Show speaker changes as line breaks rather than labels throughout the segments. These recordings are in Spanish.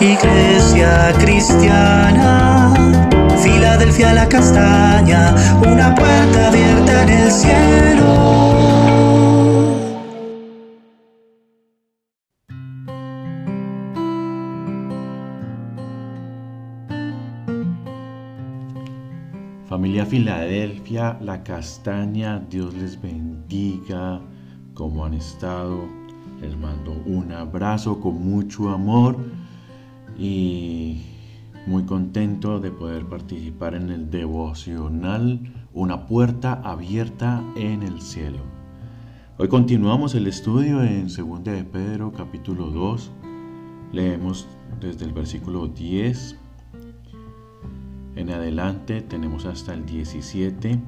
Iglesia cristiana, Filadelfia la castaña, una puerta abierta en el cielo.
Familia Filadelfia, la castaña, Dios les bendiga, como han estado. Les mando un abrazo con mucho amor y muy contento de poder participar en el devocional Una puerta abierta en el cielo. Hoy continuamos el estudio en 2 de Pedro capítulo 2. Leemos desde el versículo 10 en adelante, tenemos hasta el 17.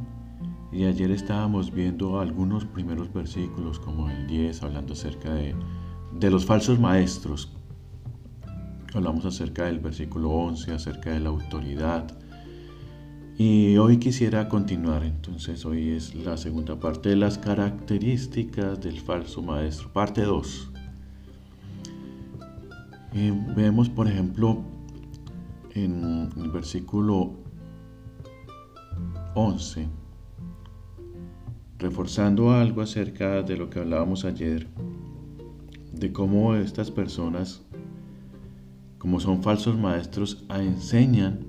Y ayer estábamos viendo algunos primeros versículos como el 10 hablando acerca de, de los falsos maestros Hablamos acerca del versículo 11, acerca de la autoridad. Y hoy quisiera continuar, entonces hoy es la segunda parte de las características del falso maestro, parte 2. Y vemos, por ejemplo, en el versículo 11, reforzando algo acerca de lo que hablábamos ayer, de cómo estas personas como son falsos maestros, enseñan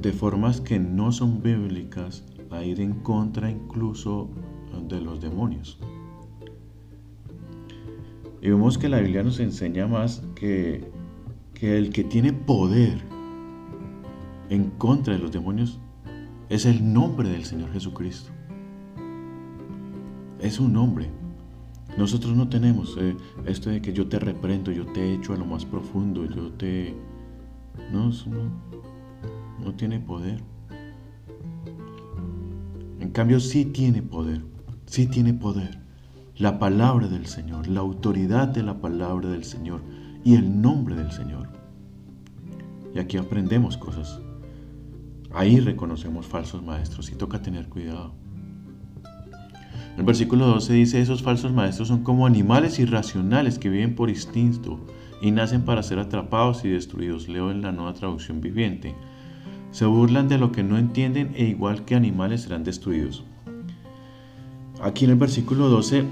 de formas que no son bíblicas a ir en contra incluso de los demonios. Y vemos que la Biblia nos enseña más que, que el que tiene poder en contra de los demonios es el nombre del Señor Jesucristo. Es un nombre. Nosotros no tenemos eh, esto de que yo te reprendo, yo te echo a lo más profundo, yo te... No, eso no, no tiene poder. En cambio sí tiene poder, sí tiene poder. La palabra del Señor, la autoridad de la palabra del Señor y el nombre del Señor. Y aquí aprendemos cosas. Ahí reconocemos falsos maestros y toca tener cuidado. El versículo 12 dice, esos falsos maestros son como animales irracionales que viven por instinto y nacen para ser atrapados y destruidos. Leo en la nueva traducción viviente. Se burlan de lo que no entienden e igual que animales serán destruidos. Aquí en el versículo 12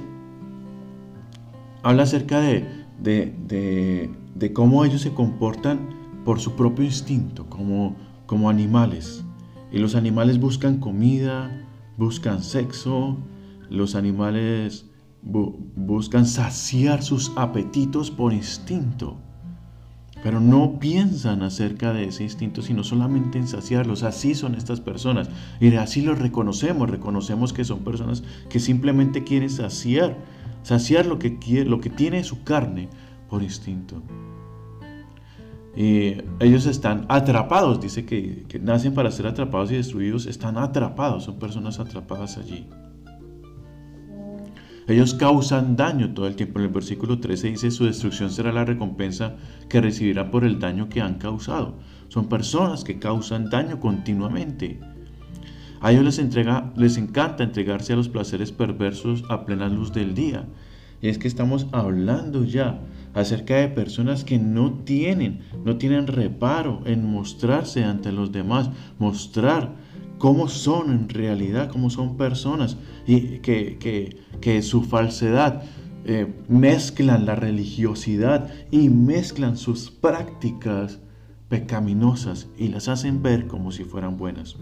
habla acerca de, de, cómo ellos se comportan por su propio instinto, como, como animales. Y los animales buscan comida, buscan sexo, los animales buscan saciar sus apetitos por instinto, pero no piensan acerca de ese instinto, sino solamente en saciarlos. Así son estas personas. Y así los reconocemos, reconocemos que son personas que simplemente quieren saciar, saciar lo que, quiere, lo que tiene su carne por instinto. Y ellos están atrapados, dice que, que nacen para ser atrapados y destruidos, están atrapados, son personas atrapadas allí. Ellos causan daño todo el tiempo. En el versículo 13 dice, su destrucción será la recompensa que recibirán por el daño que han causado. Son personas que causan daño continuamente. A ellos les, encanta entregarse a los placeres perversos a plena luz del día. Y es que estamos hablando ya acerca de personas que no tienen, no tienen reparo en mostrarse ante los demás, mostrar cómo son en realidad, cómo son personas y que, que, su falsedad eh, mezclan la religiosidad y mezclan sus prácticas pecaminosas y las hacen ver como si fueran buenas.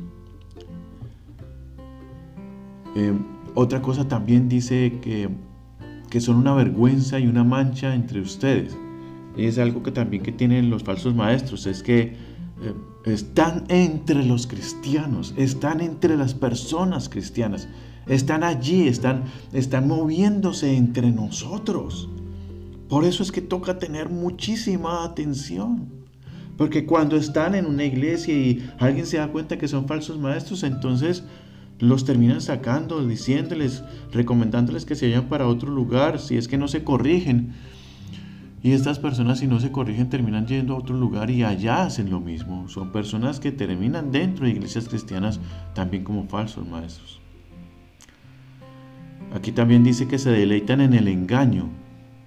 Eh, otra cosa también dice que, que son una vergüenza y una mancha entre ustedes. Y es algo que también que tienen los falsos maestros, es que están entre los cristianos, están entre las personas cristianas, están allí, están, están moviéndose entre nosotros. Por eso es que toca tener muchísima atención. Porque cuando están en una iglesia y alguien se da cuenta que son falsos maestros, entonces los terminan sacando, diciéndoles, recomendándoles que se vayan para otro lugar, si es que no se corrigen. Y estas personas si no se corrigen terminan yendo a otro lugar y allá hacen lo mismo. Son personas que terminan dentro de iglesias cristianas también como falsos maestros. Aquí también dice que se deleitan en el engaño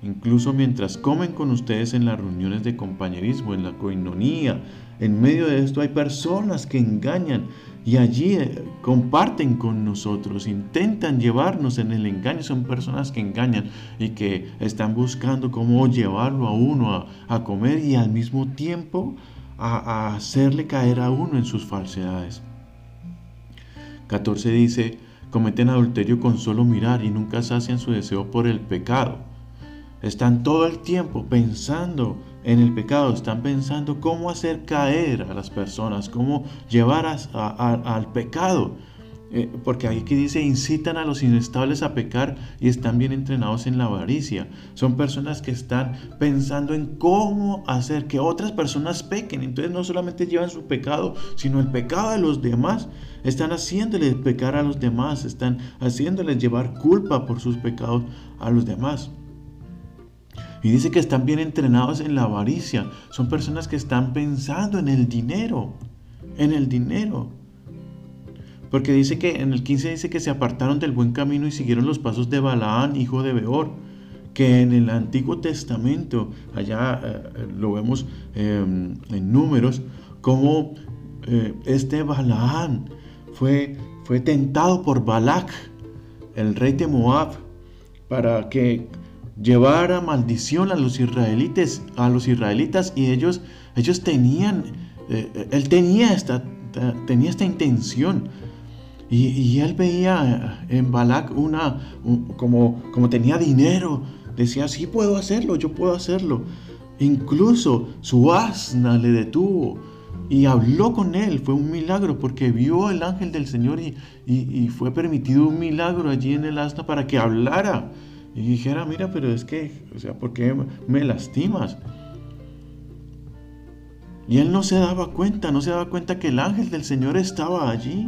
incluso mientras comen con ustedes en las reuniones de compañerismo, en la coinonía. En medio de esto hay personas que engañan y allí eh, comparten con nosotros, intentan llevarnos en el engaño. Son personas que engañan y que están buscando cómo llevarlo a uno a, comer y al mismo tiempo a, hacerle caer a uno en sus falsedades. 14 dice, cometen adulterio con solo mirar y nunca sacian su deseo por el pecado. Están todo el tiempo pensando en el pecado, están pensando cómo hacer caer a las personas, cómo llevar al pecado. Eh, porque aquí dice, incitan a los inestables a pecar y están bien entrenados en la avaricia. Son personas que están pensando en cómo hacer que otras personas pequen. Entonces no solamente llevan su pecado, sino el pecado de los demás. Están haciéndoles pecar a los demás, están haciéndoles llevar culpa por sus pecados a los demás. Y dice que están bien entrenados en la avaricia. Son personas que están pensando en el dinero. En el dinero. Porque dice que en el 15 dice que se apartaron del buen camino y siguieron los pasos de Balaán, hijo de Beor. Que en el Antiguo Testamento, allá eh, lo vemos em, en números, como eh, este Balaán fue, fue tentado por Balac, el rey de Moab, para que llevara maldición a los israelitas, a los israelitas y ellos, ellos tenían, eh, él tenía esta, tenía esta intención. Y, él veía en Balak una, como, como tenía dinero, decía, sí puedo hacerlo, yo puedo hacerlo. Incluso su asna le detuvo y habló con él. Fue un milagro porque vio el ángel del Señor y, y, fue permitido un milagro allí en el asna para que hablara y dijera, mira, pero es que, o sea, ¿por qué me lastimas? Y él no se daba cuenta, no se daba cuenta que el ángel del Señor estaba allí.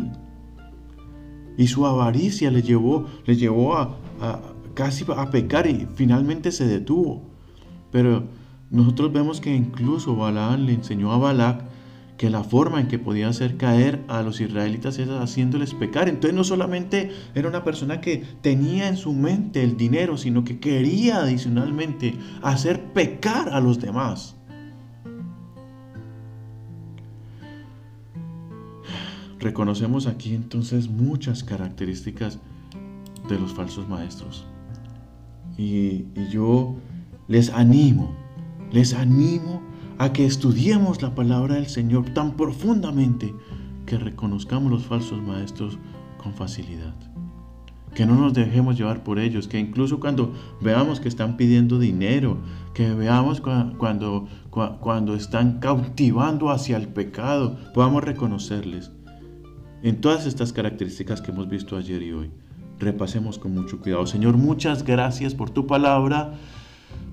Y su avaricia le llevó, le llevó a, casi a pecar y finalmente se detuvo. Pero nosotros vemos que incluso Balaam le enseñó a Balac que la forma en que podía hacer caer a los israelitas era haciéndoles pecar. Entonces no solamente era una persona que tenía en su mente el dinero, sino que quería adicionalmente hacer pecar a los demás. Reconocemos aquí entonces muchas características de los falsos maestros. Y, y yo les animo, les animo a que estudiemos la palabra del Señor tan profundamente que reconozcamos los falsos maestros con facilidad. Que no nos dejemos llevar por ellos, que incluso cuando veamos que están pidiendo dinero, que veamos cuando, cuando están cautivando hacia el pecado, podamos reconocerles. En todas estas características que hemos visto ayer y hoy, repasemos con mucho cuidado. Señor, muchas gracias por tu palabra.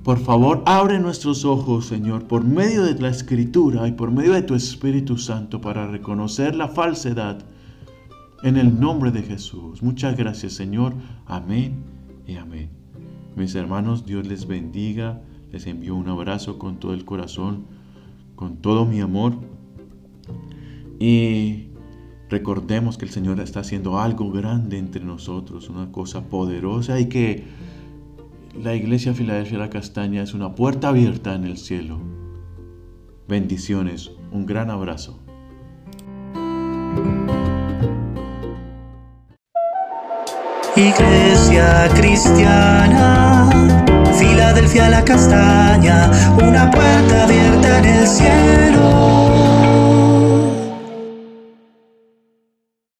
Por favor, abre nuestros ojos, Señor, por medio de la Escritura y por medio de tu Espíritu Santo para reconocer la falsedad. En el nombre de Jesús. Muchas gracias, Señor. Amén y amén. Mis hermanos, Dios les bendiga. Les envío un abrazo con todo el corazón, con todo mi amor. Y recordemos que el Señor está haciendo algo grande entre nosotros, una cosa poderosa y que la iglesia Filadelfia La Castaña es una puerta abierta en el cielo. Bendiciones, un gran abrazo.
Iglesia cristiana, Filadelfia la castaña, una puerta abierta en el cielo.